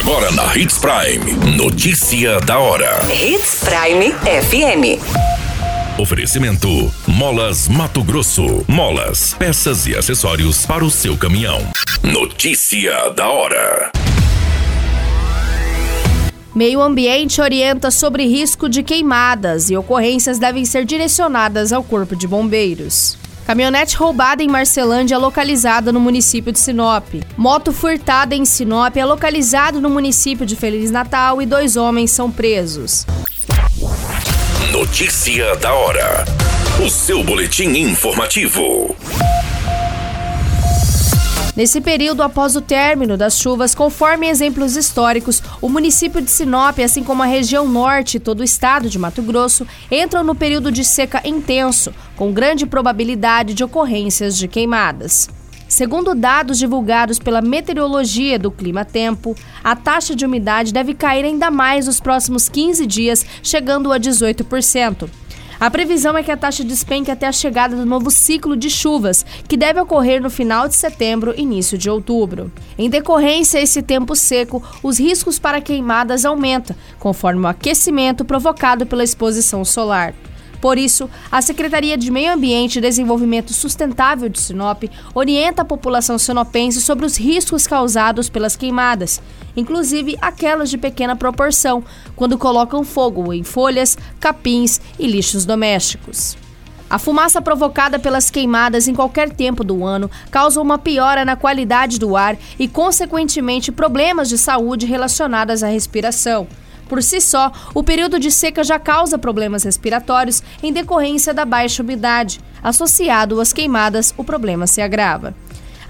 Agora na Hits Prime. Notícia da hora. Hits Prime FM. Oferecimento: Molas Mato Grosso. Molas, peças e acessórios para o seu caminhão. Notícia da hora. Meio Ambiente orienta sobre risco de queimadas e ocorrências devem ser direcionadas ao Corpo de Bombeiros. Caminhonete roubada em Marcelândia é localizada no município de Sinop. Moto furtada em Sinop é localizado no município de Feliz Natal e dois homens são presos. Notícia da hora. O seu boletim informativo. Nesse período, após o término das chuvas, conforme exemplos históricos, o município de Sinop, assim como a região norte e todo o estado de Mato Grosso, entram no período de seca intenso, com grande probabilidade de ocorrências de queimadas. Segundo dados divulgados pela Meteorologia do Clima Tempo, a taxa de umidade deve cair ainda mais nos próximos 15 dias, chegando a 18%. A previsão é que a taxa despenque até a chegada do novo ciclo de chuvas, que deve ocorrer no final de setembro início de outubro. Em decorrência a esse tempo seco, os riscos para queimadas aumentam, conforme o aquecimento provocado pela exposição solar. Por isso, a Secretaria de Meio Ambiente e Desenvolvimento Sustentável de Sinop orienta a população sinopense sobre os riscos causados pelas queimadas, inclusive aquelas de pequena proporção, quando colocam fogo em folhas, capins e lixos domésticos. A fumaça provocada pelas queimadas em qualquer tempo do ano causa uma piora na qualidade do ar e, consequentemente, problemas de saúde relacionados à respiração. Por si só, o período de seca já causa problemas respiratórios em decorrência da baixa umidade. Associado às queimadas, o problema se agrava.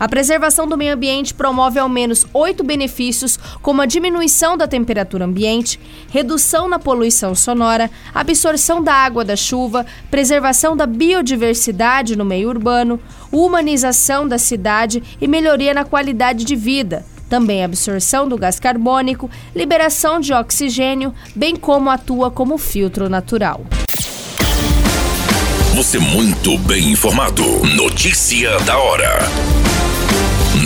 A preservação do meio ambiente promove ao menos oito benefícios, como a diminuição da temperatura ambiente, redução na poluição sonora, absorção da água da chuva, preservação da biodiversidade no meio urbano, humanização da cidade e melhoria na qualidade de vida, também absorção do gás carbônico, liberação de oxigênio, bem como atua como filtro natural. Você muito bem informado. Notícia da hora.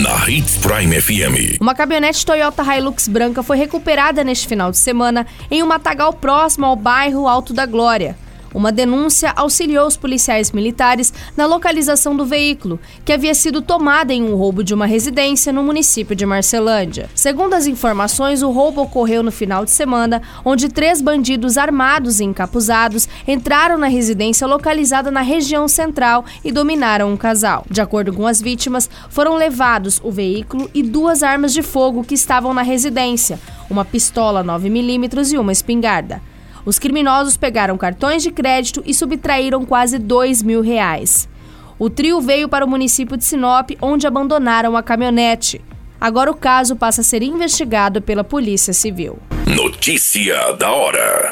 Na Hits Prime FM. Uma caminhonete Toyota Hilux branca foi recuperada neste final de semana em um matagal próximo ao bairro Alto da Glória. Uma denúncia auxiliou os policiais militares na localização do veículo, que havia sido tomada em um roubo de uma residência no município de Marcelândia. Segundo as informações, o roubo ocorreu no final de semana, onde três bandidos armados e encapuzados entraram na residência localizada na região central e dominaram um casal. De acordo com as vítimas, foram levados o veículo e duas armas de fogo que estavam na residência, uma pistola 9mm e uma espingarda. Os criminosos pegaram cartões de crédito e subtraíram quase dois mil reais. O trio veio para o município de Sinop, onde abandonaram a caminhonete. Agora o caso passa a ser investigado pela Polícia Civil. Notícia da hora.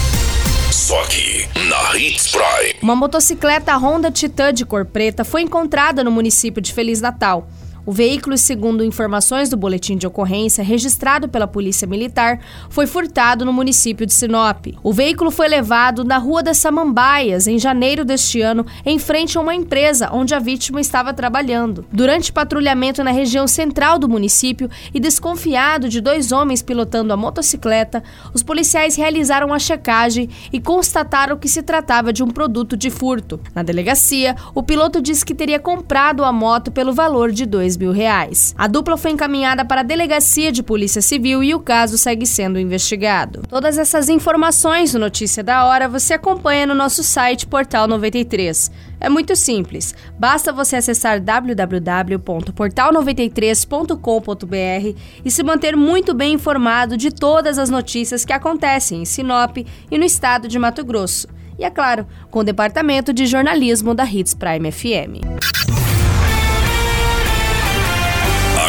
Só aqui, na Hits Prime. Uma motocicleta Honda Titan de cor preta foi encontrada no município de Feliz Natal. O veículo, segundo informações do boletim de ocorrência registrado pela Polícia Militar, foi furtado no município de Sinop. O veículo foi levado na Rua das Samambaias em janeiro deste ano, em frente a uma empresa onde a vítima estava trabalhando. Durante patrulhamento na região central do município e desconfiado de dois homens pilotando a motocicleta, os policiais realizaram a checagem e constataram que se tratava de um produto de furto. Na delegacia, o piloto disse que teria comprado a moto pelo valor de mil reais. A dupla foi encaminhada para a Delegacia de Polícia Civil e o caso segue sendo investigado. Todas essas informações no Notícia da Hora você acompanha no nosso site Portal 93. É muito simples, basta você acessar www.portal93.com.br e se manter muito bem informado de todas as notícias que acontecem em Sinop e no estado de Mato Grosso. E é claro, com o departamento de jornalismo da Hits Prime FM.